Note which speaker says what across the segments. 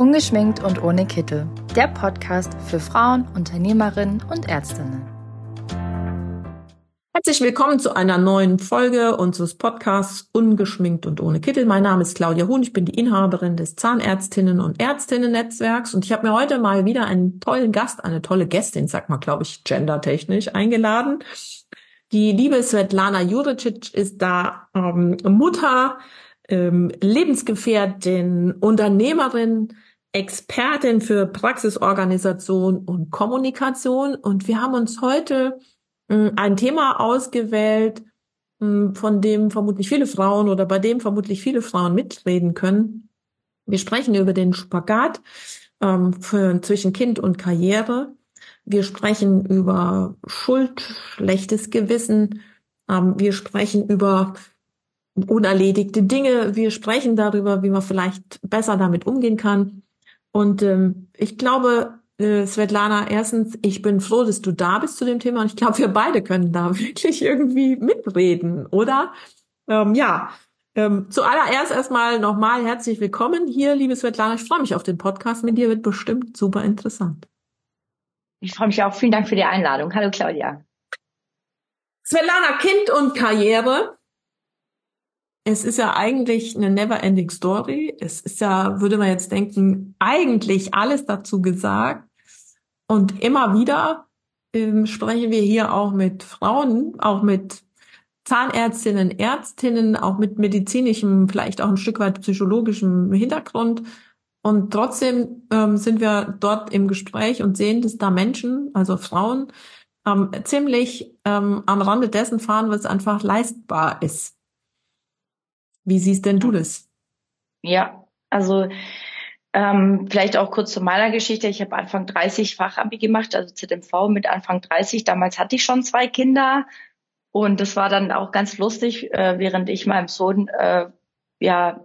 Speaker 1: Ungeschminkt und ohne Kittel. Der Podcast für Frauen, Unternehmerinnen und Ärztinnen.
Speaker 2: Herzlich willkommen zu einer neuen Folge unseres Podcasts Ungeschminkt und ohne Kittel. Mein Name ist Claudia Huhn, ich bin die Inhaberin des Zahnärztinnen und Ärztinnen-Netzwerks und ich habe mir heute mal wieder einen tollen Gast, eine tolle Gästin, sag mal, glaube ich, gendertechnisch eingeladen. Die liebe Svetlana Juricic ist da ähm, Mutter, ähm, Lebensgefährtin, Unternehmerin, Expertin für Praxisorganisation und Kommunikation. Und wir haben uns heute äh, ein Thema ausgewählt, äh, von dem vermutlich viele Frauen oder bei dem vermutlich viele Frauen mitreden können. Wir sprechen über den Spagat ähm, für, zwischen Kind und Karriere. Wir sprechen über Schuld, schlechtes Gewissen. Ähm, wir sprechen über unerledigte Dinge. Wir sprechen darüber, wie man vielleicht besser damit umgehen kann. Und ähm, ich glaube, äh, Svetlana, erstens, ich bin froh, dass du da bist zu dem Thema und ich glaube, wir beide können da wirklich irgendwie mitreden, oder? Ähm, ja, ähm, zuallererst erstmal nochmal herzlich willkommen hier, liebe Svetlana. Ich freue mich auf den Podcast. Mit dir wird bestimmt super interessant.
Speaker 3: Ich freue mich auch. Vielen Dank für die Einladung. Hallo Claudia.
Speaker 2: Svetlana, Kind und Karriere es ist ja eigentlich eine never-ending Story. Es ist ja, würde man jetzt denken, eigentlich alles dazu gesagt. Und immer wieder ähm, sprechen wir hier auch mit Frauen, auch mit Zahnärztinnen, Ärztinnen, auch mit medizinischem, vielleicht auch ein Stück weit psychologischem Hintergrund. Und trotzdem ähm, sind wir dort im Gespräch und sehen, dass da Menschen, also Frauen, ähm, ziemlich ähm, am Rande dessen fahren, was einfach leistbar ist. Wie siehst denn du das?
Speaker 3: Ja, also ähm, vielleicht auch kurz zu meiner Geschichte. Ich habe Anfang 30 Fachabi gemacht, also ZMV mit Anfang 30. Damals hatte ich schon zwei Kinder und das war dann auch ganz lustig, äh, während ich meinem Sohn äh, ja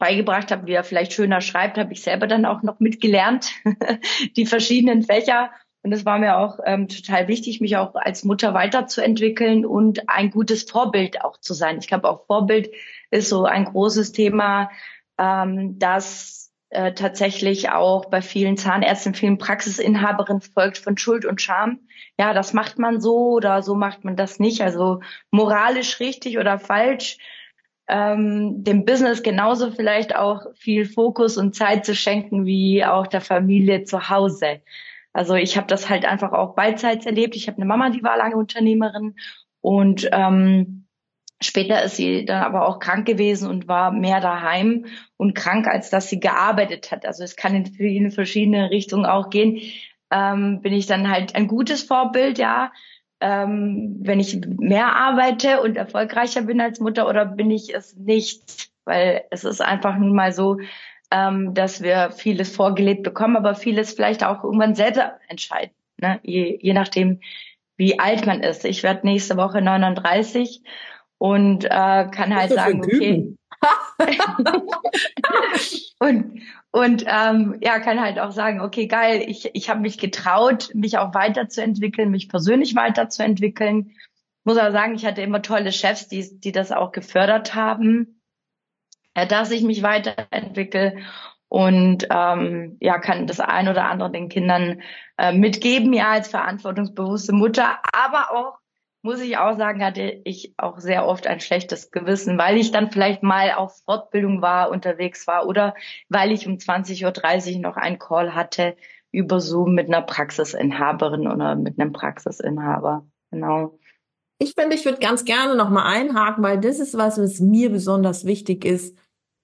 Speaker 3: beigebracht habe, wie er vielleicht schöner schreibt, habe ich selber dann auch noch mitgelernt, die verschiedenen Fächer. Und es war mir auch ähm, total wichtig, mich auch als Mutter weiterzuentwickeln und ein gutes Vorbild auch zu sein. Ich glaube, auch Vorbild ist so ein großes Thema, ähm, das äh, tatsächlich auch bei vielen Zahnärzten, vielen Praxisinhaberinnen folgt von Schuld und Scham. Ja, das macht man so oder so macht man das nicht. Also moralisch richtig oder falsch. Ähm, dem Business genauso vielleicht auch viel Fokus und Zeit zu schenken wie auch der Familie zu Hause. Also ich habe das halt einfach auch beidseits erlebt. Ich habe eine Mama, die war lange Unternehmerin und ähm, Später ist sie dann aber auch krank gewesen und war mehr daheim und krank, als dass sie gearbeitet hat. Also es kann in verschiedene Richtungen auch gehen. Ähm, bin ich dann halt ein gutes Vorbild, ja. Ähm, wenn ich mehr arbeite und erfolgreicher bin als Mutter oder bin ich es nicht? Weil es ist einfach nun mal so, ähm, dass wir vieles vorgelebt bekommen, aber vieles vielleicht auch irgendwann selber entscheiden. Ne? Je, je nachdem, wie alt man ist. Ich werde nächste Woche 39 und äh, kann halt sagen, okay. und und ähm, ja, kann halt auch sagen, okay, geil, ich, ich habe mich getraut, mich auch weiterzuentwickeln, mich persönlich weiterzuentwickeln. Muss aber sagen, ich hatte immer tolle Chefs, die, die das auch gefördert haben, äh, dass ich mich weiterentwickle und ähm, ja, kann das ein oder andere den Kindern äh, mitgeben, ja, als verantwortungsbewusste Mutter, aber auch muss ich auch sagen, hatte ich auch sehr oft ein schlechtes Gewissen, weil ich dann vielleicht mal auf Fortbildung war, unterwegs war oder weil ich um 20.30 Uhr noch einen Call hatte über Zoom mit einer Praxisinhaberin oder mit einem Praxisinhaber. Genau.
Speaker 2: Ich finde, ich würde ganz gerne noch mal einhaken, weil das ist was, was mir besonders wichtig ist.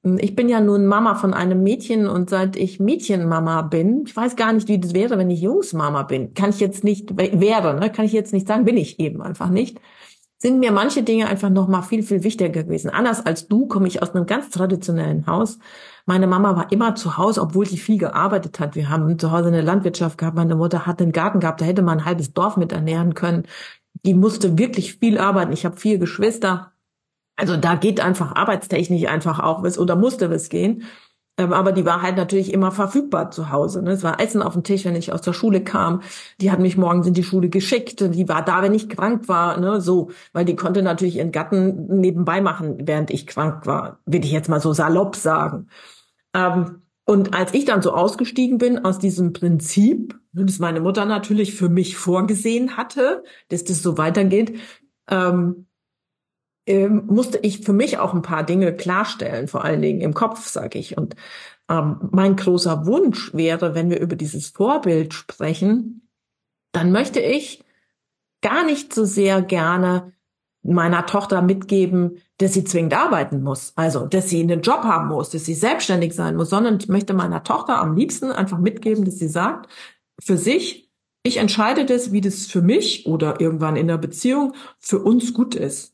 Speaker 2: Ich bin ja nun Mama von einem Mädchen und seit ich Mädchenmama bin, ich weiß gar nicht, wie das wäre, wenn ich Jungsmama bin. Kann ich jetzt nicht, wäre, ne? kann ich jetzt nicht sagen, bin ich eben einfach nicht. Sind mir manche Dinge einfach noch mal viel, viel wichtiger gewesen. Anders als du komme ich aus einem ganz traditionellen Haus. Meine Mama war immer zu Hause, obwohl sie viel gearbeitet hat. Wir haben zu Hause eine Landwirtschaft gehabt. Meine Mutter hat einen Garten gehabt. Da hätte man ein halbes Dorf mit ernähren können. Die musste wirklich viel arbeiten. Ich habe vier Geschwister also da geht einfach arbeitstechnisch einfach auch was oder musste was gehen. Ähm, aber die war halt natürlich immer verfügbar zu Hause. Ne? Es war Essen auf dem Tisch, wenn ich aus der Schule kam. Die hat mich morgens in die Schule geschickt. Die war da, wenn ich krank war. Ne? So, weil die konnte natürlich ihren Gatten nebenbei machen, während ich krank war. Will ich jetzt mal so salopp sagen. Ähm, Und als ich dann so ausgestiegen bin aus diesem Prinzip, das meine Mutter natürlich für mich vorgesehen hatte, dass das so weitergeht, ähm, ähm, musste ich für mich auch ein paar Dinge klarstellen, vor allen Dingen im Kopf, sage ich. Und ähm, mein großer Wunsch wäre, wenn wir über dieses Vorbild sprechen, dann möchte ich gar nicht so sehr gerne meiner Tochter mitgeben, dass sie zwingend arbeiten muss, also dass sie einen Job haben muss, dass sie selbstständig sein muss, sondern ich möchte meiner Tochter am liebsten einfach mitgeben, dass sie sagt, für sich, ich entscheide das, wie das für mich oder irgendwann in der Beziehung für uns gut ist.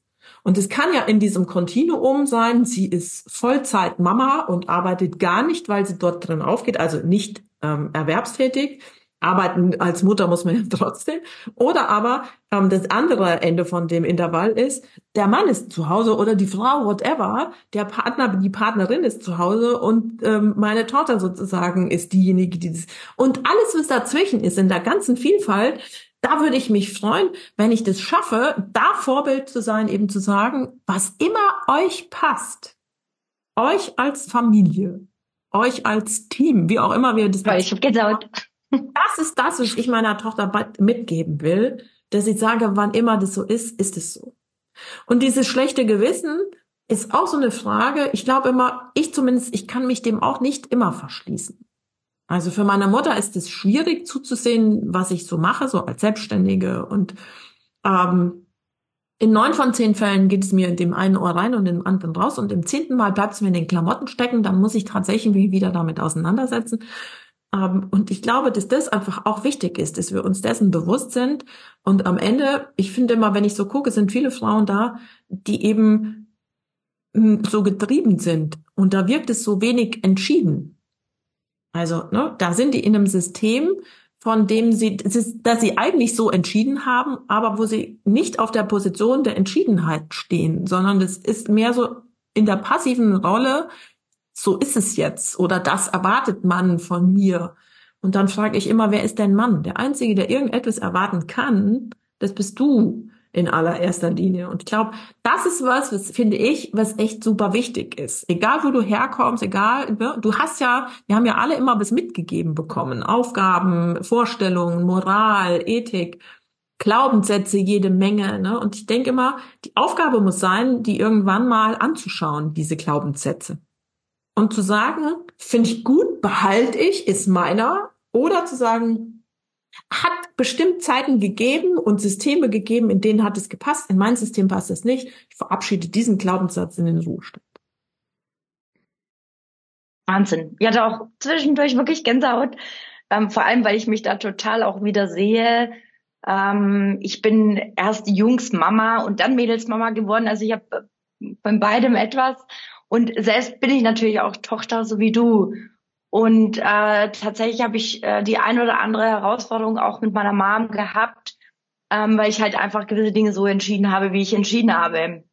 Speaker 2: Und es kann ja in diesem Kontinuum sein, sie ist Vollzeit Mama und arbeitet gar nicht, weil sie dort drin aufgeht, also nicht ähm, erwerbstätig, arbeiten als Mutter muss man ja trotzdem. Oder aber ähm, das andere Ende von dem Intervall ist, der Mann ist zu Hause oder die Frau, whatever, der Partner, die Partnerin ist zu Hause und ähm, meine Tochter sozusagen ist diejenige, die das. Und alles, was dazwischen ist, in der ganzen Vielfalt, da würde ich mich freuen, wenn ich das schaffe, da Vorbild zu sein, eben zu sagen, was immer euch passt, euch als Familie, euch als Team, wie auch immer wir das.
Speaker 3: Ich habe Gänsehaut
Speaker 2: das ist das, was ich meiner Tochter mitgeben will, dass ich sage, wann immer das so ist, ist es so. Und dieses schlechte Gewissen ist auch so eine Frage. Ich glaube immer, ich zumindest, ich kann mich dem auch nicht immer verschließen. Also für meine Mutter ist es schwierig zuzusehen, was ich so mache, so als Selbstständige. Und ähm, in neun von zehn Fällen geht es mir in dem einen Ohr rein und in dem anderen raus. Und im zehnten Mal bleibt es mir in den Klamotten stecken. Dann muss ich tatsächlich wieder damit auseinandersetzen. Ähm, und ich glaube, dass das einfach auch wichtig ist, dass wir uns dessen bewusst sind. Und am Ende, ich finde immer, wenn ich so gucke, sind viele Frauen da, die eben hm, so getrieben sind. Und da wirkt es so wenig entschieden. Also, ne, da sind die in einem System, von dem sie, dass sie eigentlich so entschieden haben, aber wo sie nicht auf der Position der Entschiedenheit stehen, sondern das ist mehr so in der passiven Rolle, so ist es jetzt oder das erwartet man von mir. Und dann frage ich immer, wer ist denn Mann? Der Einzige, der irgendetwas erwarten kann, das bist du in allererster Linie. Und ich glaube, das ist was, was finde ich, was echt super wichtig ist. Egal, wo du herkommst, egal, ne, du hast ja, wir haben ja alle immer was mitgegeben bekommen. Aufgaben, Vorstellungen, Moral, Ethik, Glaubenssätze, jede Menge. Ne? Und ich denke immer, die Aufgabe muss sein, die irgendwann mal anzuschauen, diese Glaubenssätze und zu sagen, finde ich gut, behalte ich, ist meiner, oder zu sagen, hat bestimmt Zeiten gegeben und Systeme gegeben, in denen hat es gepasst, in mein System passt es nicht. Ich verabschiede diesen Glaubenssatz in den Ruhestand.
Speaker 3: Wahnsinn. Ich hatte auch zwischendurch wirklich Gänsehaut, ähm, vor allem, weil ich mich da total auch wieder sehe. Ähm, ich bin erst Jungsmama und dann Mädelsmama geworden. Also ich habe von beidem etwas und selbst bin ich natürlich auch Tochter, so wie du. Und äh, tatsächlich habe ich äh, die ein oder andere Herausforderung auch mit meiner Mom gehabt, ähm, weil ich halt einfach gewisse Dinge so entschieden habe, wie ich entschieden habe.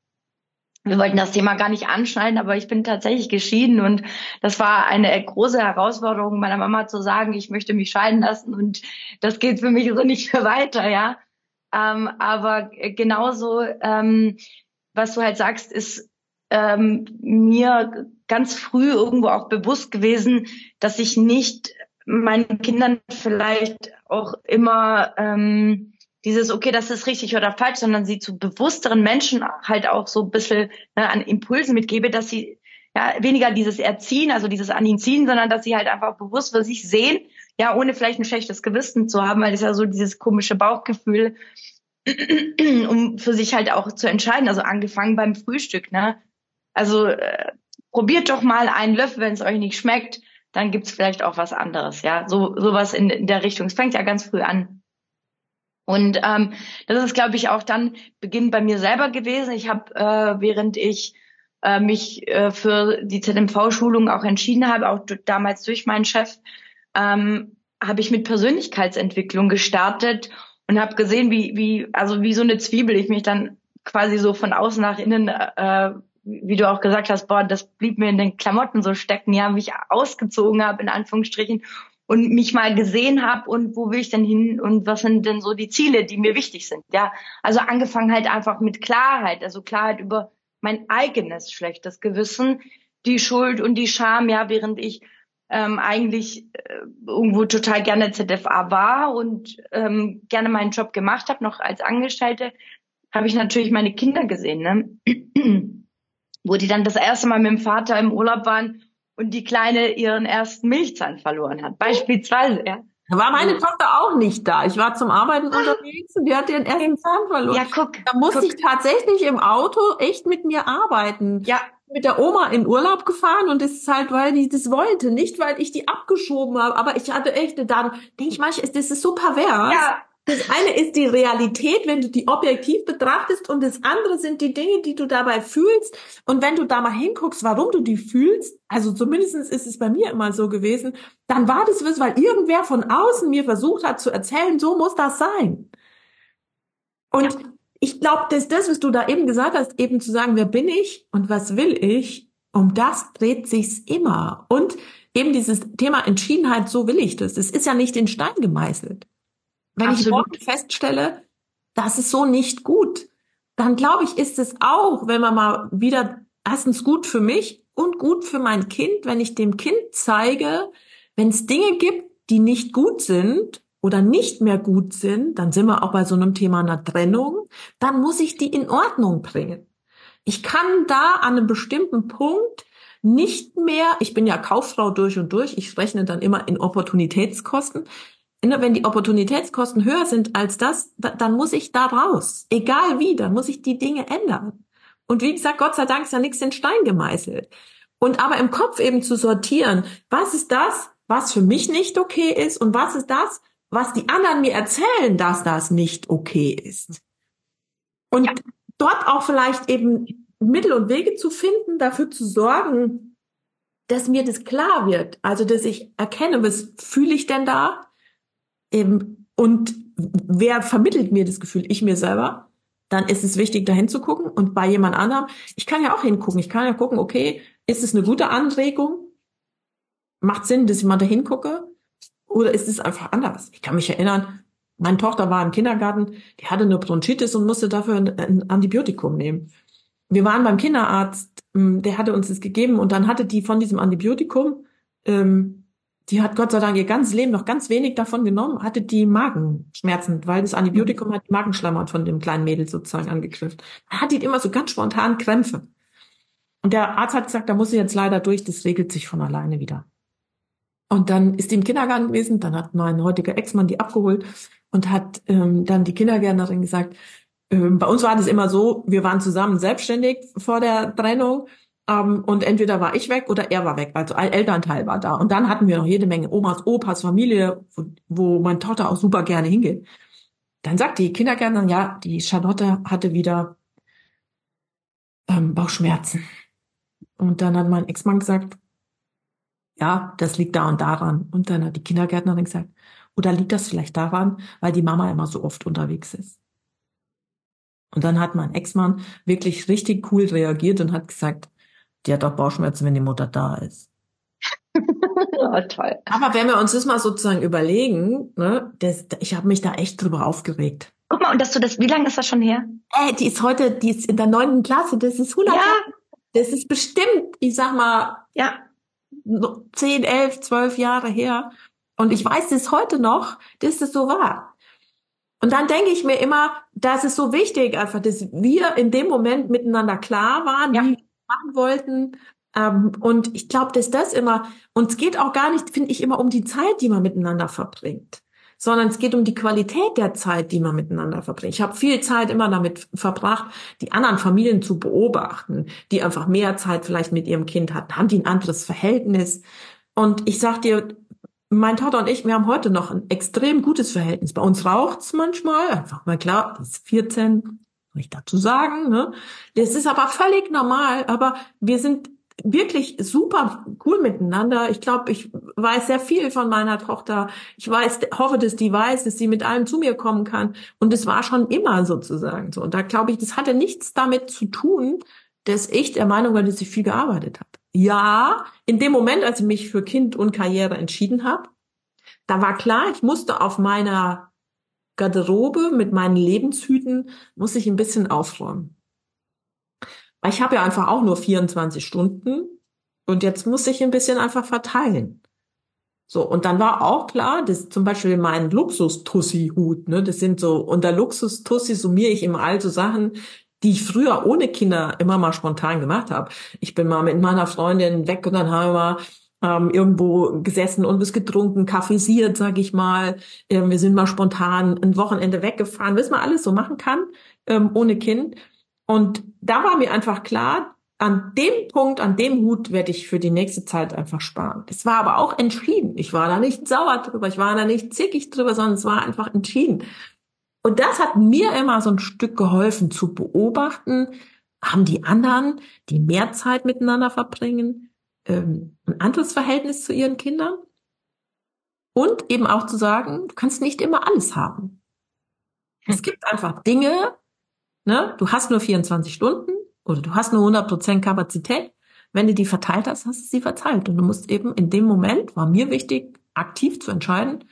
Speaker 3: Wir wollten das Thema gar nicht anschneiden, aber ich bin tatsächlich geschieden und das war eine große Herausforderung, meiner Mama zu sagen, ich möchte mich scheiden lassen und das geht für mich so nicht mehr weiter, ja. Ähm, aber genauso, ähm, was du halt sagst, ist ähm, mir ganz früh irgendwo auch bewusst gewesen, dass ich nicht meinen Kindern vielleicht auch immer ähm, dieses, okay, das ist richtig oder falsch, sondern sie zu bewussteren Menschen halt auch so ein bisschen ne, an Impulsen mitgebe, dass sie ja weniger dieses Erziehen, also dieses an ihn ziehen, sondern dass sie halt einfach bewusst für sich sehen, ja, ohne vielleicht ein schlechtes Gewissen zu haben, weil das ja so dieses komische Bauchgefühl, um für sich halt auch zu entscheiden. Also angefangen beim Frühstück, ne? Also äh, probiert doch mal einen Löffel, wenn es euch nicht schmeckt, dann gibt's vielleicht auch was anderes, ja. So sowas in, in der Richtung. Es fängt ja ganz früh an. Und ähm, das ist, glaube ich, auch dann Beginn bei mir selber gewesen. Ich habe, äh, während ich äh, mich äh, für die ZMV-Schulung auch entschieden habe, auch damals durch meinen Chef, ähm, habe ich mit Persönlichkeitsentwicklung gestartet und habe gesehen, wie, wie, also wie so eine Zwiebel ich mich dann quasi so von außen nach innen äh, wie du auch gesagt hast, boah, das blieb mir in den Klamotten so stecken, ja, mich ausgezogen habe, in Anführungsstrichen, und mich mal gesehen habe und wo will ich denn hin und was sind denn so die Ziele, die mir wichtig sind, ja. Also angefangen halt einfach mit Klarheit, also Klarheit über mein eigenes schlechtes Gewissen, die Schuld und die Scham, ja, während ich ähm, eigentlich äh, irgendwo total gerne ZFA war und ähm, gerne meinen Job gemacht habe, noch als Angestellte, habe ich natürlich meine Kinder gesehen, ne? Wo die dann das erste Mal mit dem Vater im Urlaub waren und die Kleine ihren ersten Milchzahn verloren hat, beispielsweise. Ja.
Speaker 2: Da war meine Tochter auch nicht da. Ich war zum Arbeiten unterwegs und die hat ihren ersten Zahn verloren.
Speaker 3: Ja, guck.
Speaker 2: Da musste
Speaker 3: guck.
Speaker 2: ich tatsächlich im Auto echt mit mir arbeiten.
Speaker 3: Ja,
Speaker 2: mit der Oma in Urlaub gefahren und das ist halt, weil die das wollte, nicht weil ich die abgeschoben habe, aber ich hatte echt da denke ich manchmal, das ist so pervers.
Speaker 3: Ja.
Speaker 2: Das eine ist die Realität, wenn du die objektiv betrachtest und das andere sind die Dinge, die du dabei fühlst. Und wenn du da mal hinguckst, warum du die fühlst, also zumindestens ist es bei mir immer so gewesen, dann war das, weil irgendwer von außen mir versucht hat zu erzählen, so muss das sein. Und ja ich glaube, dass das, was du da eben gesagt hast, eben zu sagen, wer bin ich und was will ich, um das dreht sich's immer. Und eben dieses Thema Entschiedenheit, so will ich das. Das ist ja nicht in Stein gemeißelt. Wenn Absolut. ich morgen feststelle, das ist so nicht gut, dann glaube ich, ist es auch, wenn man mal wieder erstens gut für mich und gut für mein Kind, wenn ich dem Kind zeige, wenn es Dinge gibt, die nicht gut sind oder nicht mehr gut sind, dann sind wir auch bei so einem Thema einer Trennung, dann muss ich die in Ordnung bringen. Ich kann da an einem bestimmten Punkt nicht mehr, ich bin ja Kauffrau durch und durch, ich rechne dann immer in Opportunitätskosten. Wenn die Opportunitätskosten höher sind als das, dann muss ich da raus. Egal wie, dann muss ich die Dinge ändern. Und wie gesagt, Gott sei Dank ist ja nichts in Stein gemeißelt. Und aber im Kopf eben zu sortieren, was ist das, was für mich nicht okay ist und was ist das, was die anderen mir erzählen, dass das nicht okay ist. Und ja. dort auch vielleicht eben Mittel und Wege zu finden, dafür zu sorgen, dass mir das klar wird. Also, dass ich erkenne, was fühle ich denn da? Eben, und wer vermittelt mir das Gefühl? Ich mir selber. Dann ist es wichtig, da hinzugucken. Und bei jemand anderem, ich kann ja auch hingucken. Ich kann ja gucken, okay, ist es eine gute Anregung? Macht Sinn, dass ich mal da hingucke? Oder ist es einfach anders? Ich kann mich erinnern, meine Tochter war im Kindergarten, die hatte eine Bronchitis und musste dafür ein Antibiotikum nehmen. Wir waren beim Kinderarzt, ähm, der hatte uns das gegeben und dann hatte die von diesem Antibiotikum, ähm, die hat Gott sei Dank ihr ganzes Leben noch ganz wenig davon genommen, hatte die Magenschmerzen, weil das Antibiotikum hat die Magenschleimhaut von dem kleinen Mädel sozusagen angegriffen. Hat die immer so ganz spontan Krämpfe. Und der Arzt hat gesagt, da muss sie jetzt leider durch, das regelt sich von alleine wieder. Und dann ist die im Kindergarten gewesen, dann hat mein heutiger Ex-Mann die abgeholt und hat ähm, dann die Kindergärtnerin gesagt, ähm, bei uns war das immer so, wir waren zusammen selbstständig vor der Trennung ähm, und entweder war ich weg oder er war weg, also ein Elternteil war da. Und dann hatten wir noch jede Menge Omas, Opas, Familie, wo, wo meine Tochter auch super gerne hingeht. Dann sagt die Kindergärtnerin, ja, die Charlotte hatte wieder ähm, Bauchschmerzen. Und dann hat mein Ex-Mann gesagt, ja, das liegt da und daran. Und dann hat die Kindergärtnerin gesagt, oder liegt das vielleicht daran, weil die Mama immer so oft unterwegs ist? Und dann hat mein Ex-Mann wirklich richtig cool reagiert und hat gesagt, die hat auch Bauchschmerzen, wenn die Mutter da ist.
Speaker 3: oh, toll.
Speaker 2: Aber wenn wir uns das mal sozusagen überlegen, ne, das, ich habe mich da echt drüber aufgeregt.
Speaker 3: Guck mal, und dass du das, wie lange ist das schon her?
Speaker 2: Äh, die ist heute, die ist in der neunten Klasse, das ist 100
Speaker 3: Ja.
Speaker 2: Das ist bestimmt, ich sag mal,
Speaker 3: Ja,
Speaker 2: zehn, elf, zwölf Jahre her. Und ich weiß es heute noch, dass es so war. Und dann denke ich mir immer, das ist so wichtig, einfach, dass wir in dem Moment miteinander klar waren,
Speaker 3: Ja.
Speaker 2: wie machen wollten. Ähm, und ich glaube, dass das immer, uns geht auch gar nicht, finde ich, immer um die Zeit, die man miteinander verbringt sondern es geht um die Qualität der Zeit, die man miteinander verbringt. Ich habe viel Zeit immer damit verbracht, die anderen Familien zu beobachten, die einfach mehr Zeit vielleicht mit ihrem Kind hatten, haben die ein anderes Verhältnis. Und ich sag dir, mein Tochter und ich, wir haben heute noch ein extrem gutes Verhältnis. Bei uns raucht's manchmal, einfach mal klar, die ist 14, ich dazu sagen, ne? Das ist aber völlig normal, aber wir sind wirklich super cool miteinander. Ich glaube, ich weiß sehr viel von meiner Tochter. Ich weiß, hoffe, dass die weiß, dass sie mit allem zu mir kommen kann. Und es war schon immer sozusagen so. Und da glaube ich, das hatte nichts damit zu tun, dass ich der Meinung war, dass ich viel gearbeitet habe. Ja, in dem Moment, als ich mich für Kind und Karriere entschieden habe, da war klar, ich musste auf meiner Garderobe mit meinen Lebenshüten, muss ich ein bisschen aufräumen. Ich habe ja einfach auch nur 24 Stunden und jetzt muss ich ein bisschen einfach verteilen. So, und dann war auch klar, dass zum Beispiel mein Luxus-Tussi-Hut, ne, das sind so, unter Luxus-Tussi summiere ich immer all so Sachen, die ich früher ohne Kinder immer mal spontan gemacht habe. Ich bin mal mit meiner Freundin weg und dann haben wir mal ähm, irgendwo gesessen und was getrunken, kaffeesiert, sag ich mal. Ähm, wir sind mal spontan ein Wochenende weggefahren, was man alles so machen kann ähm, ohne Kind. Und da war mir einfach klar, an dem Punkt, an dem Hut werde ich für die nächste Zeit einfach sparen. Es war aber auch entschieden. Ich war da nicht sauer drüber, ich war da nicht zickig drüber, sondern es war einfach entschieden. Und das hat mir immer so ein Stück geholfen zu beobachten, haben die anderen, die mehr Zeit miteinander verbringen, ähm, ein anderes Verhältnis zu ihren Kindern? Und eben auch zu sagen, du kannst nicht immer alles haben. Es gibt einfach Dinge, ne, du hast nur 24 Stunden, oder du hast nur 100% Kapazität. Wenn du die verteilt hast, hast du sie verteilt. Und du musst eben in dem Moment, war mir wichtig, aktiv zu entscheiden,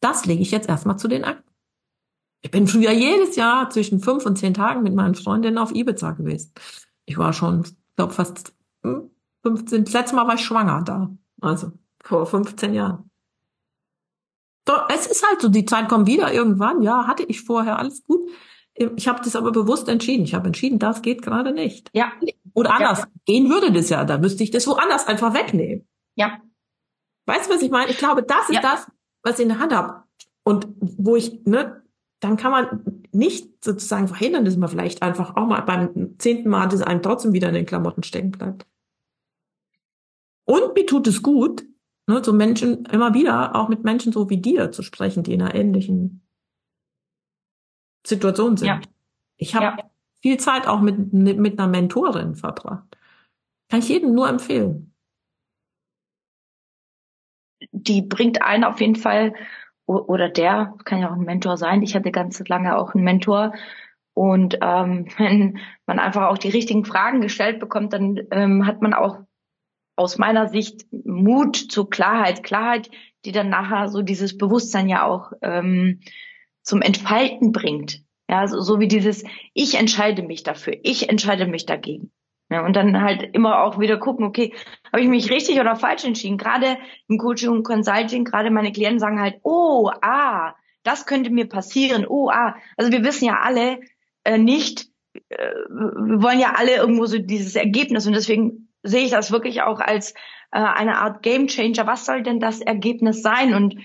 Speaker 2: das lege ich jetzt erstmal zu den Akten. Ich bin früher jedes Jahr zwischen fünf und zehn Tagen mit meinen Freundinnen auf Ibiza gewesen. Ich war schon, glaube fast 15, das letzte Mal war ich schwanger da. Also vor 15 Jahren. Doch, es ist halt so, die Zeit kommt wieder irgendwann. Ja, hatte ich vorher alles gut. Ich habe das aber bewusst entschieden. Ich habe entschieden, das geht gerade nicht.
Speaker 3: Ja.
Speaker 2: Oder anders. Ja. Gehen würde das ja. Da müsste ich das woanders einfach wegnehmen.
Speaker 3: Ja.
Speaker 2: Weißt du, was ich meine? Ich glaube, das ist ja. das, was ich in der Hand habe. Und wo ich, ne, dann kann man nicht sozusagen verhindern, dass man vielleicht einfach auch mal beim zehnten Mal das einem trotzdem wieder in den Klamotten stecken bleibt. Und mir tut es gut, ne, so Menschen immer wieder, auch mit Menschen so wie dir zu sprechen, die in einer ähnlichen Situation sind. Ja. Ich habe ja. viel Zeit auch mit, mit einer Mentorin verbracht. Kann ich jedem nur empfehlen.
Speaker 3: Die bringt einen auf jeden Fall, oder der, kann ja auch ein Mentor sein. Ich hatte ganz lange auch einen Mentor. Und ähm, wenn man einfach auch die richtigen Fragen gestellt bekommt, dann ähm, hat man auch aus meiner Sicht Mut zur Klarheit. Klarheit, die dann nachher so dieses Bewusstsein ja auch ähm, zum Entfalten bringt. Ja, so, so wie dieses, ich entscheide mich dafür, ich entscheide mich dagegen. Ja, und dann halt immer auch wieder gucken, okay, habe ich mich richtig oder falsch entschieden? Gerade im Coaching und Consulting, gerade meine Klienten sagen halt, oh, ah, das könnte mir passieren, oh, ah. Also wir wissen ja alle äh, nicht, äh, wir wollen ja alle irgendwo so dieses Ergebnis und deswegen sehe ich das wirklich auch als äh, eine Art Game Changer. Was soll denn das Ergebnis sein? Und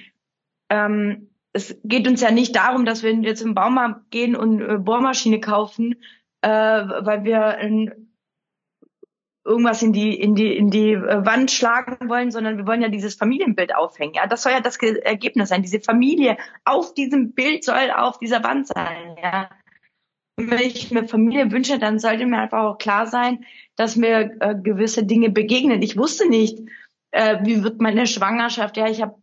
Speaker 3: ähm, es geht uns ja nicht darum, dass wir jetzt im Baumarkt gehen und äh, Bohrmaschine kaufen, äh, weil wir äh, irgendwas in die in die in die äh, Wand schlagen wollen, sondern wir wollen ja dieses Familienbild aufhängen. Ja, das soll ja das Ergebnis sein. Diese Familie auf diesem Bild soll auf dieser Wand sein. Ja. Wenn ich mir Familie wünsche, dann sollte mir einfach auch klar sein, dass mir äh, gewisse Dinge begegnen. Ich wusste nicht, äh, wie wird meine Schwangerschaft. Ja, ich habe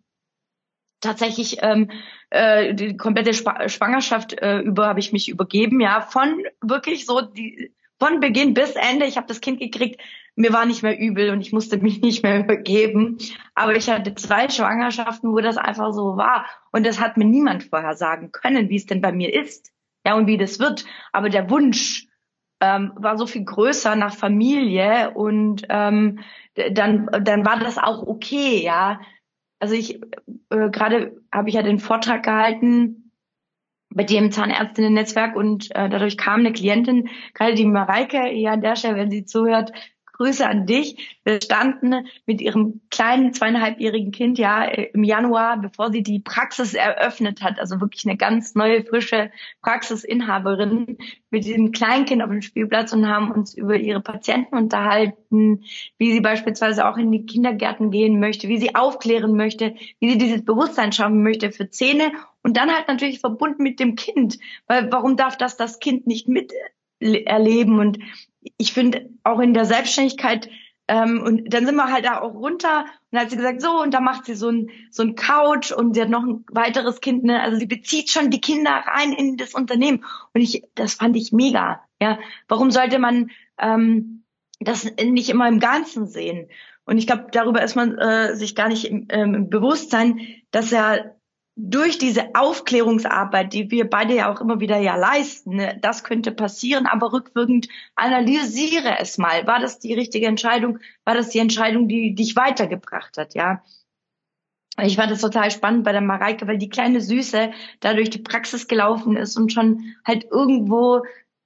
Speaker 3: tatsächlich ähm, äh, die komplette Schwangerschaft äh, über habe ich mich übergeben, ja, von wirklich so die von Beginn bis Ende. Ich habe das Kind gekriegt, mir war nicht mehr übel und ich musste mich nicht mehr übergeben. Aber ich hatte zwei Schwangerschaften, wo das einfach so war und das hat mir niemand vorher sagen können, wie es denn bei mir ist, ja und wie das wird. Aber der Wunsch ähm, war so viel größer nach Familie und ähm, dann dann war das auch okay, ja. Also ich äh, gerade habe ich ja den Vortrag gehalten bei im Zahnärztinnen-Netzwerk und äh, dadurch kam eine Klientin, gerade die Mareike, hier an der Stelle, wenn sie zuhört, Grüße an dich. Wir standen mit ihrem kleinen zweieinhalbjährigen Kind ja im Januar, bevor sie die Praxis eröffnet hat, also wirklich eine ganz neue, frische Praxisinhaberin mit diesem Kleinkind auf dem Spielplatz und haben uns über ihre Patienten unterhalten, wie sie beispielsweise auch in die Kindergärten gehen möchte, wie sie aufklären möchte, wie sie dieses Bewusstsein schaffen möchte für Zähne. Und dann halt natürlich verbunden mit dem Kind, weil warum darf das das Kind nicht mit erleben? Und ich finde auch in der Selbstständigkeit ähm, und dann sind wir halt da auch runter und hat sie gesagt, so, und da macht sie so ein, so ein Couch und sie hat noch ein weiteres Kind, ne? also sie bezieht schon die Kinder rein in das Unternehmen. Und ich, das fand ich mega. Ja, warum sollte man ähm, das nicht immer im Ganzen sehen? Und ich glaube, darüber ist man äh, sich gar nicht im, ähm, im Bewusstsein, dass ja durch diese Aufklärungsarbeit, die wir beide ja auch immer wieder ja leisten, ne, das könnte passieren, aber rückwirkend analysiere es mal. War das die richtige Entscheidung? War das die Entscheidung, die dich weitergebracht hat? Ja. Ich fand das total spannend bei der Mareike, weil die kleine Süße da durch die Praxis gelaufen ist und schon halt irgendwo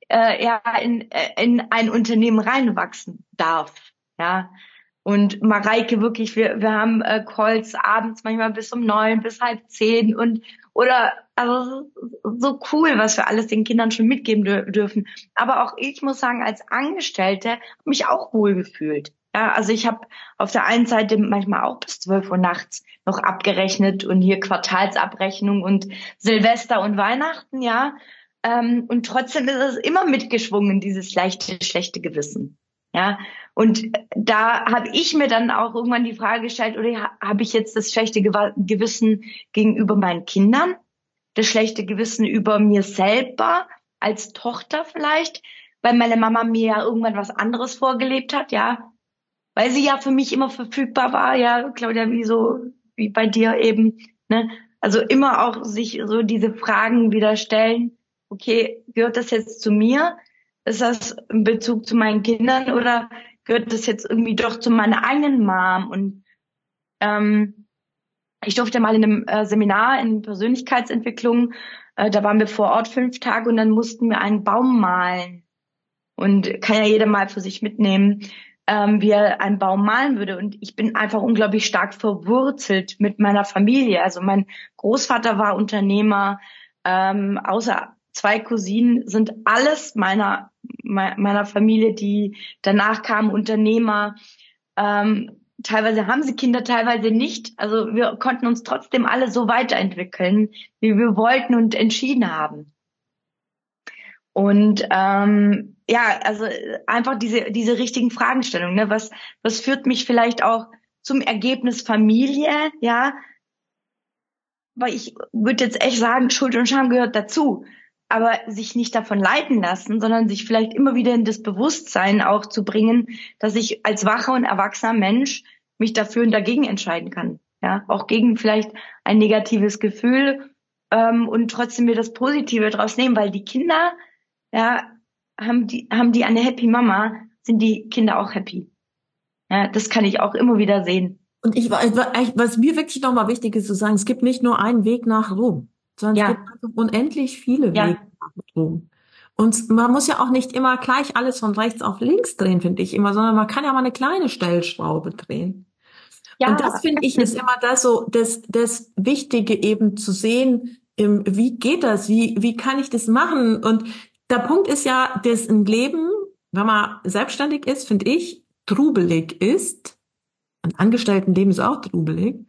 Speaker 3: äh, ja in, äh, in ein Unternehmen reinwachsen darf. Ja. Und Mareike wirklich, wir, wir haben äh, Calls abends manchmal bis um neun, bis halb zehn und oder also so cool, was wir alles den Kindern schon mitgeben dürfen. Aber auch ich muss sagen, als Angestellte mich auch wohl gefühlt. Ja, also ich habe auf der einen Seite manchmal auch bis 12 Uhr nachts noch abgerechnet und hier Quartalsabrechnung und Silvester und Weihnachten, ja. Ähm, und trotzdem ist es immer mitgeschwungen, dieses leichte, schlechte Gewissen. Ja, und da habe ich mir dann auch irgendwann die Frage gestellt, oder habe ich jetzt das schlechte Gewissen gegenüber meinen Kindern, das schlechte Gewissen über mir selber als Tochter vielleicht, weil meine Mama mir ja irgendwann was anderes vorgelebt hat, ja, weil sie ja für mich immer verfügbar war, ja, Claudia, wie so, wie bei dir eben, ne? Also immer auch sich so diese Fragen wieder stellen, okay, gehört das jetzt zu mir? Ist das in Bezug zu meinen Kindern oder gehört das jetzt irgendwie doch zu meiner eigenen Mom? Und ähm, ich durfte mal in einem äh, Seminar in Persönlichkeitsentwicklung, äh, da waren wir vor Ort fünf Tage und dann mussten wir einen Baum malen. Und kann ja jeder mal für sich mitnehmen ähm, wie er einen Baum malen würde. Und ich bin einfach unglaublich stark verwurzelt mit meiner Familie. Also mein Großvater war Unternehmer, ähm, außer zwei Cousinen sind alles meiner meiner Familie, die danach kamen, Unternehmer. Ähm, teilweise haben sie Kinder, teilweise nicht. Also wir konnten uns trotzdem alle so weiterentwickeln, wie wir wollten und entschieden haben. Und ähm, ja, also einfach diese diese richtigen Fragestellungen. Ne? Was was führt mich vielleicht auch zum Ergebnis Familie? Ja, weil ich würde jetzt echt sagen, Schuld und Scham gehört dazu. Aber sich nicht davon leiten lassen, sondern sich vielleicht immer wieder in das Bewusstsein auch zu bringen, dass ich als wacher und erwachsener Mensch mich dafür und dagegen entscheiden kann. Ja, auch gegen vielleicht ein negatives Gefühl ähm, und trotzdem mir das Positive draus nehmen, weil die Kinder ja, haben die, haben die eine happy Mama, sind die Kinder auch happy. Ja, das kann ich auch immer wieder sehen.
Speaker 2: Und ich, was mir wirklich nochmal wichtig ist zu sagen, es gibt nicht nur einen Weg nach Rom, sondern ja. es gibt also unendlich viele ja. Wege nach Rom. Und man muss ja auch nicht immer gleich alles von rechts auf links drehen, finde ich immer, sondern man kann ja mal eine kleine Stellschraube drehen. Ja. Und das finde ich ist immer das so, das, das Wichtige eben zu sehen, wie geht das? Wie, wie kann ich das machen? Und der Punkt ist ja, dass ein Leben, wenn man selbstständig ist, finde ich, trubelig ist. Ein Angestelltenleben ist auch trubelig.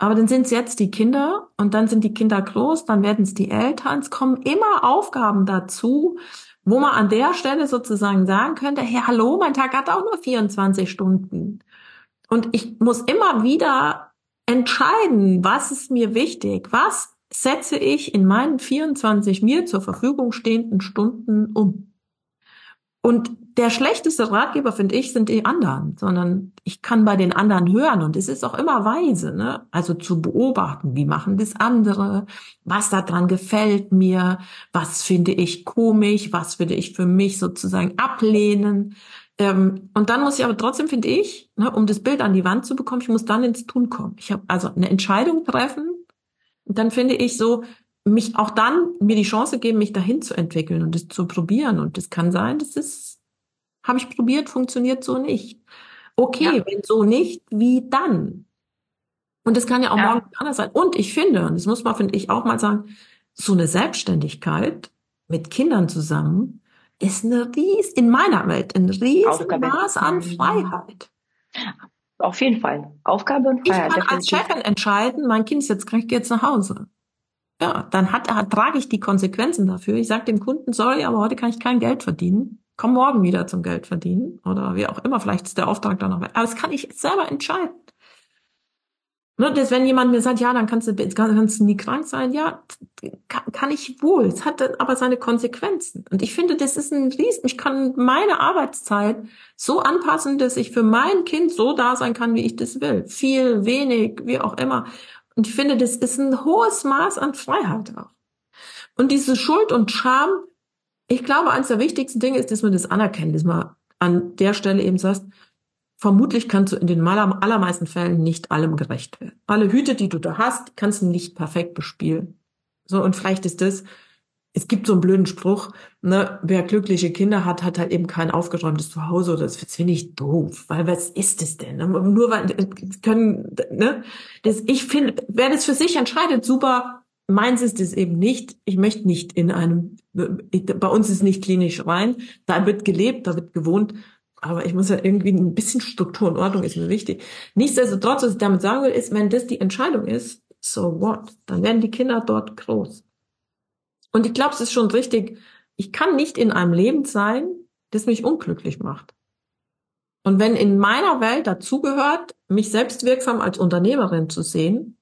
Speaker 2: Aber dann sind es jetzt die Kinder und dann sind die Kinder groß, dann werden es die Eltern. Es kommen immer Aufgaben dazu, wo man an der Stelle sozusagen sagen könnte, hey, hallo, mein Tag hat auch nur 24 Stunden. Und ich muss immer wieder entscheiden, was ist mir wichtig, was setze ich in meinen 24 mir zur Verfügung stehenden Stunden um. Und der schlechteste Ratgeber, finde ich, sind die anderen, sondern ich kann bei den anderen hören und es ist auch immer weise, ne? Also zu beobachten, wie machen das andere, was daran gefällt mir, was finde ich komisch, was würde ich für mich sozusagen ablehnen. Ähm, und dann muss ich aber trotzdem, finde ich, ne, um das Bild an die Wand zu bekommen, ich muss dann ins Tun kommen. Ich habe also eine Entscheidung treffen, und dann finde ich so, mich auch dann mir die Chance geben, mich dahin zu entwickeln und es zu probieren. Und es kann sein, das ist, habe ich probiert, funktioniert so nicht. Okay, ja. wenn so nicht, wie dann? Und das kann ja auch ja. morgen anders sein. Und ich finde, und das muss man, finde ich, auch mal sagen, so eine Selbstständigkeit mit Kindern zusammen ist eine ries, in meiner Welt ein riesen Maß an mhm. Freiheit.
Speaker 3: Auf jeden Fall. Aufgabe und
Speaker 2: Freiheit. Ich kann als Chefin entscheiden, mein Kind ist jetzt krank, geht jetzt nach Hause. Ja, dann hat, hat, trage ich die Konsequenzen dafür. Ich sage dem Kunden, sorry, aber heute kann ich kein Geld verdienen. Komm morgen wieder zum Geld verdienen. Oder wie auch immer, vielleicht ist der Auftrag dann noch. Aber das kann ich selber entscheiden. Ne, dass wenn jemand mir sagt, ja, dann kannst du, kannst du nie krank sein, ja, kann, kann ich wohl. Es hat aber seine Konsequenzen. Und ich finde, das ist ein Riesen. Ich kann meine Arbeitszeit so anpassen, dass ich für mein Kind so da sein kann, wie ich das will. Viel, wenig, wie auch immer. Und ich finde, das ist ein hohes Maß an Freiheit auch. Und diese Schuld und Scham, ich glaube, eines der wichtigsten Dinge ist, dass man das anerkennt, dass man an der Stelle eben sagt, vermutlich kannst du in den allermeisten Fällen nicht allem gerecht werden. Alle Hüte, die du da hast, kannst du nicht perfekt bespielen. So, und vielleicht ist das, es gibt so einen blöden Spruch, ne, wer glückliche Kinder hat, hat halt eben kein aufgeräumtes Zuhause oder das finde ich doof, weil was ist das denn? Nur weil können, ne, das, ich finde, wer das für sich entscheidet, super. Meins ist es eben nicht. Ich möchte nicht in einem, bei uns ist nicht klinisch rein. Da wird gelebt, da wird gewohnt. Aber ich muss ja irgendwie ein bisschen Struktur und Ordnung ist mir wichtig. Nichtsdestotrotz, was ich damit sagen will, ist, wenn das die Entscheidung ist, so what? Dann werden die Kinder dort groß. Und ich glaube, es ist schon richtig, ich kann nicht in einem Leben sein, das mich unglücklich macht. Und wenn in meiner Welt dazugehört, mich selbstwirksam als Unternehmerin zu sehen,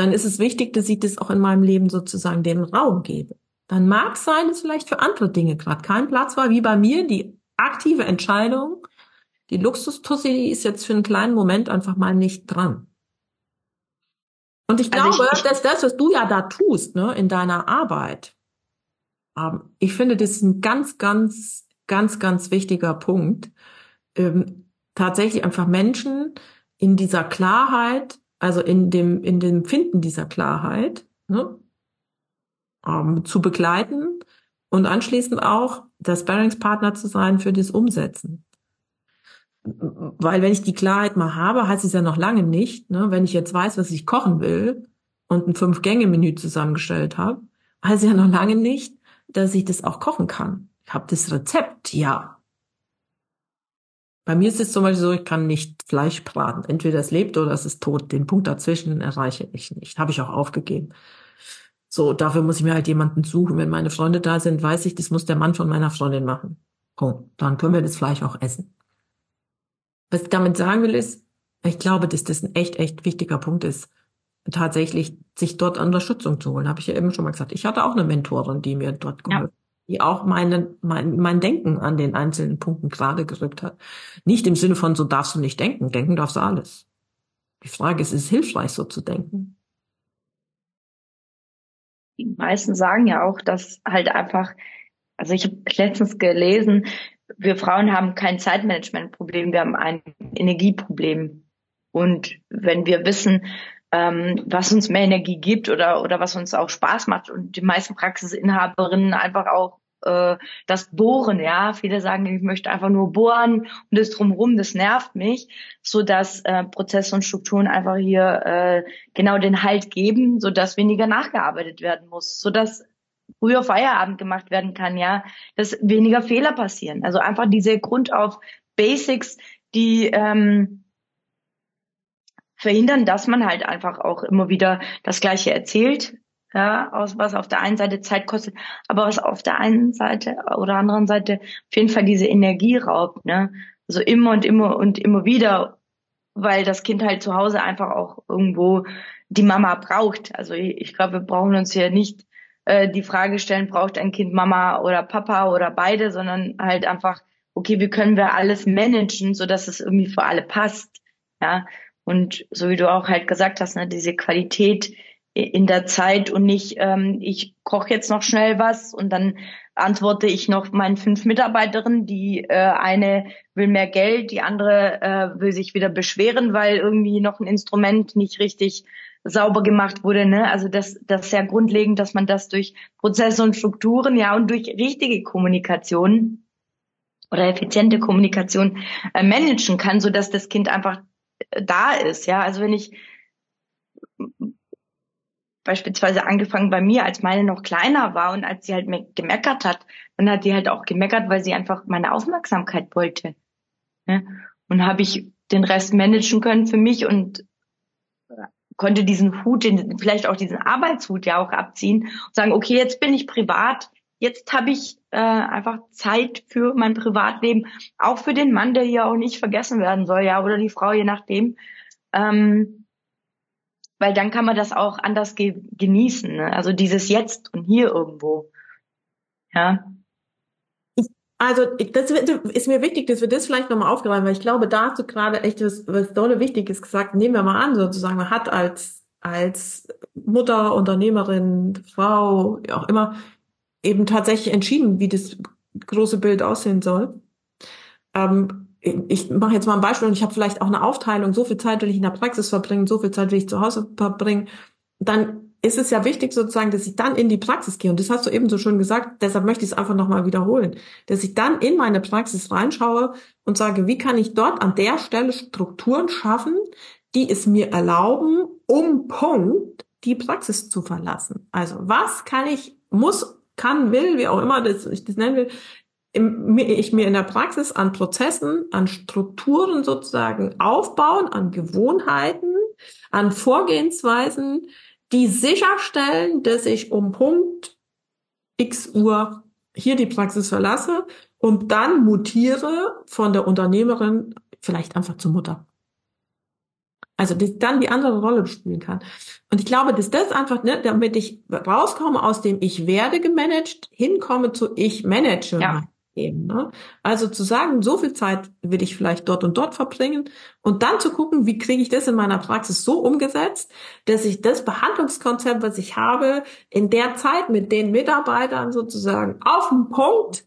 Speaker 2: dann ist es wichtig, dass ich das auch in meinem Leben sozusagen den Raum gebe. Dann mag es sein, dass vielleicht für andere Dinge gerade kein Platz war, wie bei mir, die aktive Entscheidung, die Luxustussi, die ist jetzt für einen kleinen Moment einfach mal nicht dran. Und ich also glaube, ich, dass das, was du ja da tust, ne, in deiner Arbeit, ähm, ich finde, das ist ein ganz, ganz, ganz, ganz wichtiger Punkt. Ähm, tatsächlich einfach Menschen in dieser Klarheit, also in dem, in dem Finden dieser Klarheit, ne, ähm, zu begleiten und anschließend auch der Sparringspartner zu sein für das Umsetzen weil wenn ich die Klarheit mal habe, heißt es ja noch lange nicht, ne, wenn ich jetzt weiß, was ich kochen will und ein Fünf-Gänge-Menü zusammengestellt habe, heißt es ja noch lange nicht, dass ich das auch kochen kann. Ich habe das Rezept, ja. Bei mir ist es zum Beispiel so, ich kann nicht Fleisch braten. Entweder es lebt oder es ist tot. Den Punkt dazwischen erreiche ich nicht. Habe ich auch aufgegeben. So, dafür muss ich mir halt jemanden suchen. Wenn meine Freunde da sind, weiß ich, das muss der Mann von meiner Freundin machen. Oh, dann können wir das Fleisch auch essen. Was ich damit sagen will, ist, ich glaube, dass das ein echt, echt wichtiger Punkt ist, tatsächlich sich dort Unterstützung zu holen. Habe ich ja eben schon mal gesagt. Ich hatte auch eine Mentorin, die mir dort geholfen ja. Die auch meine, mein, mein Denken an den einzelnen Punkten gerade gerückt hat. Nicht im Sinne von, so darfst du nicht denken. Denken darfst du alles. Die Frage ist, ist es hilfreich, so zu denken?
Speaker 3: Die meisten sagen ja auch, dass halt einfach, also ich habe letztens gelesen, wir Frauen haben kein Zeitmanagementproblem, wir haben ein Energieproblem. Und wenn wir wissen, ähm, was uns mehr Energie gibt oder, oder was uns auch Spaß macht und die meisten Praxisinhaberinnen einfach auch äh, das Bohren, ja. Viele sagen, ich möchte einfach nur bohren und das drumherum, das nervt mich, so dass äh, Prozesse und Strukturen einfach hier äh, genau den Halt geben, so dass weniger nachgearbeitet werden muss, so dass früher Feierabend gemacht werden kann, ja, dass weniger Fehler passieren. Also einfach diese Grund auf Basics, die ähm, verhindern, dass man halt einfach auch immer wieder das Gleiche erzählt, ja, aus was auf der einen Seite Zeit kostet, aber was auf der einen Seite oder anderen Seite auf jeden Fall diese Energie raubt, ne? Also immer und immer und immer wieder, weil das Kind halt zu Hause einfach auch irgendwo die Mama braucht. Also ich, ich glaube, wir brauchen uns hier nicht äh, die Frage stellen, braucht ein Kind Mama oder Papa oder beide, sondern halt einfach, okay, wie können wir alles managen, so dass es irgendwie für alle passt, ja. Und so wie du auch halt gesagt hast, ne, diese Qualität in der Zeit und nicht, ähm, ich koche jetzt noch schnell was und dann antworte ich noch meinen fünf Mitarbeiterinnen, die äh, eine will mehr Geld, die andere äh, will sich wieder beschweren, weil irgendwie noch ein Instrument nicht richtig sauber gemacht wurde. Ne? Also das, das ist ja grundlegend, dass man das durch Prozesse und Strukturen, ja, und durch richtige Kommunikation oder effiziente Kommunikation äh, managen kann, so dass das Kind einfach äh, da ist. Ja, also wenn ich beispielsweise angefangen bei mir, als meine noch kleiner war und als sie halt gemeckert hat, dann hat sie halt auch gemeckert, weil sie einfach meine Aufmerksamkeit wollte. Ne? Und habe ich den Rest managen können für mich und konnte diesen Hut, den, vielleicht auch diesen Arbeitshut ja auch abziehen und sagen, okay, jetzt bin ich privat, jetzt habe ich äh, einfach Zeit für mein Privatleben, auch für den Mann, der hier auch nicht vergessen werden soll, ja, oder die Frau, je nachdem. Ähm, weil dann kann man das auch anders ge genießen. Ne? Also dieses Jetzt und hier irgendwo. Ja.
Speaker 2: Also das ist mir wichtig, dass wir das vielleicht nochmal aufgreifen, weil ich glaube, da hast du gerade echt was, was dolle Wichtiges gesagt. Nehmen wir mal an, sozusagen, man hat als, als Mutter, Unternehmerin, Frau, wie auch immer, eben tatsächlich entschieden, wie das große Bild aussehen soll. Ähm, ich mache jetzt mal ein Beispiel und ich habe vielleicht auch eine Aufteilung, so viel Zeit will ich in der Praxis verbringen, so viel Zeit will ich zu Hause verbringen, dann ist es ja wichtig sozusagen, dass ich dann in die Praxis gehe. Und das hast du eben so schön gesagt, deshalb möchte ich es einfach nochmal wiederholen, dass ich dann in meine Praxis reinschaue und sage, wie kann ich dort an der Stelle Strukturen schaffen, die es mir erlauben, um Punkt die Praxis zu verlassen. Also was kann ich, muss, kann, will, wie auch immer das, ich das nennen will, ich mir in der Praxis an Prozessen, an Strukturen sozusagen aufbauen, an Gewohnheiten, an Vorgehensweisen, die sicherstellen, dass ich um Punkt x Uhr hier die Praxis verlasse und dann mutiere von der Unternehmerin vielleicht einfach zur Mutter. Also dass dann die andere Rolle spielen kann. Und ich glaube, dass das einfach, ne, damit ich rauskomme aus dem Ich werde gemanagt, hinkomme zu Ich manage ja eben. Ne? Also zu sagen, so viel Zeit will ich vielleicht dort und dort verbringen und dann zu gucken, wie kriege ich das in meiner Praxis so umgesetzt, dass ich das Behandlungskonzept, was ich habe, in der Zeit mit den Mitarbeitern sozusagen auf den Punkt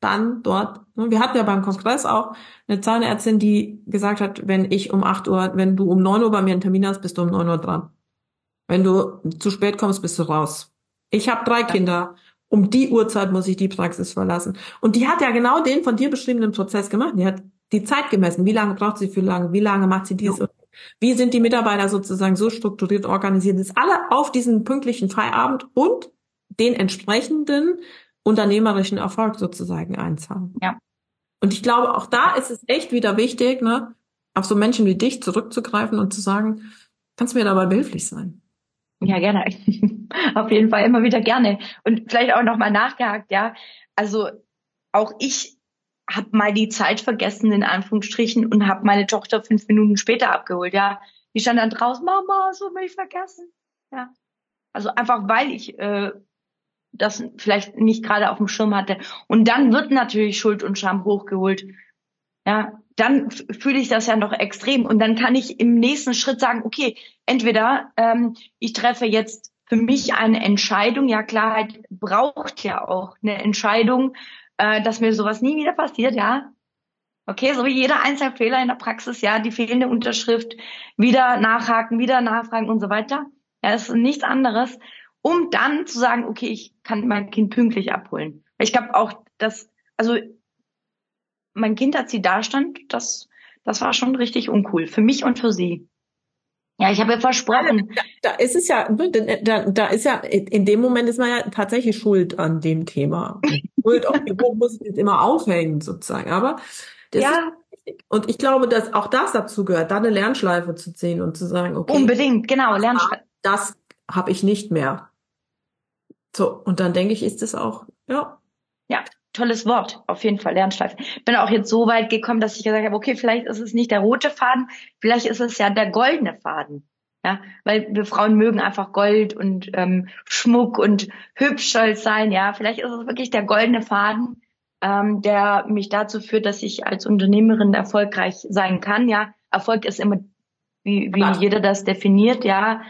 Speaker 2: dann dort. Ne? Wir hatten ja beim Kongress auch eine Zahnärztin, die gesagt hat, wenn ich um 8 Uhr, wenn du um 9 Uhr bei mir einen Termin hast, bist du um 9 Uhr dran. Wenn du zu spät kommst, bist du raus. Ich habe drei Kinder um die Uhrzeit muss ich die Praxis verlassen. Und die hat ja genau den von dir beschriebenen Prozess gemacht. Die hat die Zeit gemessen. Wie lange braucht sie für lange? Wie lange macht sie dies? Ja. Wie sind die Mitarbeiter sozusagen so strukturiert organisiert, dass alle auf diesen pünktlichen Feierabend und den entsprechenden unternehmerischen Erfolg sozusagen einzahlen.
Speaker 3: Ja.
Speaker 2: Und ich glaube, auch da ist es echt wieder wichtig, ne, auf so Menschen wie dich zurückzugreifen und zu sagen, kannst du mir dabei behilflich sein?
Speaker 3: Ja, gerne. Auf jeden Fall immer wieder gerne. Und vielleicht auch nochmal nachgehakt, ja. Also auch ich habe mal die Zeit vergessen, in Anführungsstrichen, und habe meine Tochter fünf Minuten später abgeholt, ja. Die stand dann draußen, Mama, hast du mich vergessen? Ja. Also einfach, weil ich äh, das vielleicht nicht gerade auf dem Schirm hatte. Und dann wird natürlich Schuld und Scham hochgeholt. Ja, dann fühle ich das ja noch extrem. Und dann kann ich im nächsten Schritt sagen, okay, entweder ähm, ich treffe jetzt für mich eine Entscheidung. Ja, Klarheit braucht ja auch eine Entscheidung, äh, dass mir sowas nie wieder passiert, ja. Okay, so wie jeder einzelne Fehler in der Praxis, ja, die fehlende Unterschrift, wieder nachhaken, wieder nachfragen und so weiter. Ja, ist nichts anderes, um dann zu sagen, okay, ich kann mein Kind pünktlich abholen. Ich glaube auch, dass, also mein Kind, als sie da stand, das, das war schon richtig uncool. Für mich und für sie. Ja, ich habe ja versprochen.
Speaker 2: Da, da ist es ja, da, da ist ja, in dem Moment ist man ja tatsächlich schuld an dem Thema. schuld, wo muss ich jetzt immer aufhängen, sozusagen. Aber das ja. ist und ich glaube, dass auch das dazu gehört, da eine Lernschleife zu ziehen und zu sagen, okay.
Speaker 3: Unbedingt, genau, Lernschleife.
Speaker 2: Das habe ich nicht mehr. So, und dann denke ich, ist es auch, ja.
Speaker 3: Ja, tolles Wort, auf jeden Fall, Lernschleife. Bin auch jetzt so weit gekommen, dass ich gesagt habe, okay, vielleicht ist es nicht der rote Faden, vielleicht ist es ja der goldene Faden. Ja, weil wir Frauen mögen einfach Gold und ähm, Schmuck und hübsch soll sein. Ja, vielleicht ist es wirklich der goldene Faden, ähm, der mich dazu führt, dass ich als Unternehmerin erfolgreich sein kann. Ja, Erfolg ist immer, wie, wie jeder das definiert. Ja,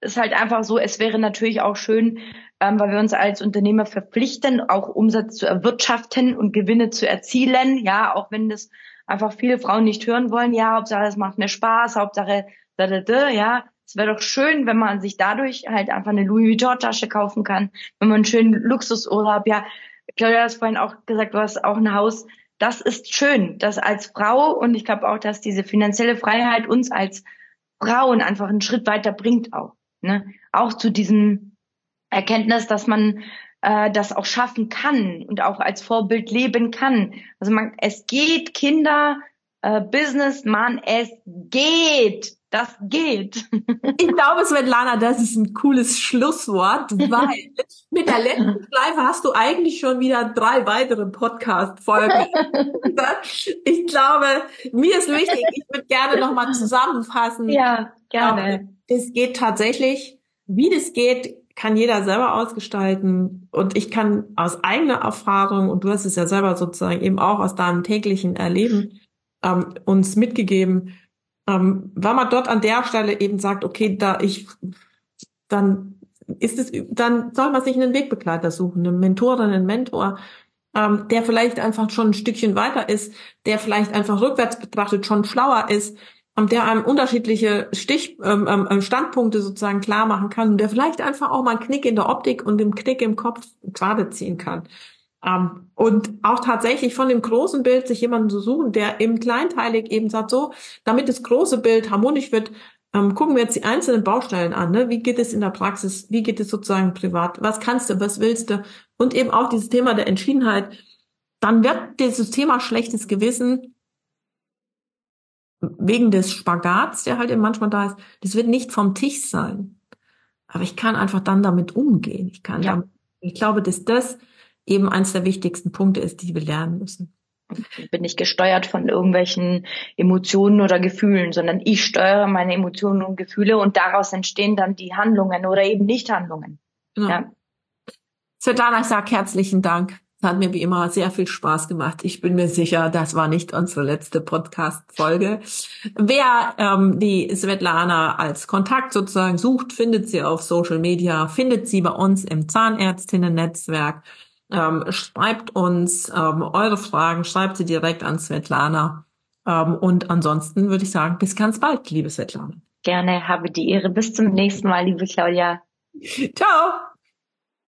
Speaker 3: ist halt einfach so. Es wäre natürlich auch schön, ähm, weil wir uns als Unternehmer verpflichten, auch Umsatz zu erwirtschaften und Gewinne zu erzielen. Ja, auch wenn das einfach viele Frauen nicht hören wollen. Ja, Hauptsache es macht mir Spaß, Hauptsache da, da, da, ja. Es wäre doch schön, wenn man sich dadurch halt einfach eine Louis Vuitton Tasche kaufen kann, wenn man einen schönen Luxusurlaub, ja. Claudia hat es vorhin auch gesagt, du hast auch ein Haus. Das ist schön, das als Frau und ich glaube auch, dass diese finanzielle Freiheit uns als Frauen einfach einen Schritt weiter bringt auch. Ne? Auch zu diesem Erkenntnis, dass man äh, das auch schaffen kann und auch als Vorbild leben kann. Also man, es geht, Kinder, äh, Business, man, es geht. Das geht.
Speaker 2: Ich glaube, Svetlana, das ist ein cooles Schlusswort, weil mit der letzten Schleife hast du eigentlich schon wieder drei weitere Podcast-Folgen. ich glaube, mir ist wichtig, ich würde gerne nochmal zusammenfassen.
Speaker 3: Ja, gerne.
Speaker 2: Es geht tatsächlich, wie das geht, kann jeder selber ausgestalten. Und ich kann aus eigener Erfahrung, und du hast es ja selber sozusagen eben auch aus deinem täglichen Erleben ähm, uns mitgegeben, ähm, wenn man dort an der Stelle eben sagt, okay, da ich, dann ist es, dann soll man sich einen Wegbegleiter suchen, eine Mentorin, einen Mentor, ähm, der vielleicht einfach schon ein Stückchen weiter ist, der vielleicht einfach rückwärts betrachtet schon schlauer ist, und der einem unterschiedliche Stich, ähm, ähm, ähm, Standpunkte sozusagen klar machen kann und der vielleicht einfach auch mal einen Knick in der Optik und den Knick im Kopf gerade ziehen kann. Ähm, und auch tatsächlich von dem großen Bild sich jemanden zu suchen, der eben kleinteilig eben sagt, so, damit das große Bild harmonisch wird, ähm, gucken wir jetzt die einzelnen Baustellen an. Ne? Wie geht es in der Praxis? Wie geht es sozusagen privat? Was kannst du? Was willst du? Und eben auch dieses Thema der Entschiedenheit. Dann wird dieses Thema schlechtes Gewissen wegen des Spagats, der halt eben manchmal da ist, das wird nicht vom Tisch sein. Aber ich kann einfach dann damit umgehen. Ich kann, ja. damit, ich glaube, dass das eben eines der wichtigsten Punkte ist, die wir lernen müssen.
Speaker 3: Bin nicht gesteuert von irgendwelchen Emotionen oder Gefühlen, sondern ich steuere meine Emotionen und Gefühle und daraus entstehen dann die Handlungen oder eben Nicht-Handlungen. Genau. Ja.
Speaker 2: Svetlana, ich sage herzlichen Dank. Hat mir wie immer sehr viel Spaß gemacht. Ich bin mir sicher, das war nicht unsere letzte Podcast-Folge. Wer ähm, die Svetlana als Kontakt sozusagen sucht, findet sie auf Social Media, findet sie bei uns im Zahnärztinnen-Netzwerk. Ähm, schreibt uns ähm, eure Fragen, schreibt sie direkt an Svetlana. Ähm, und ansonsten würde ich sagen, bis ganz bald, liebe Svetlana.
Speaker 3: Gerne, habe die Ehre. Bis zum nächsten Mal, liebe Claudia.
Speaker 2: Ciao.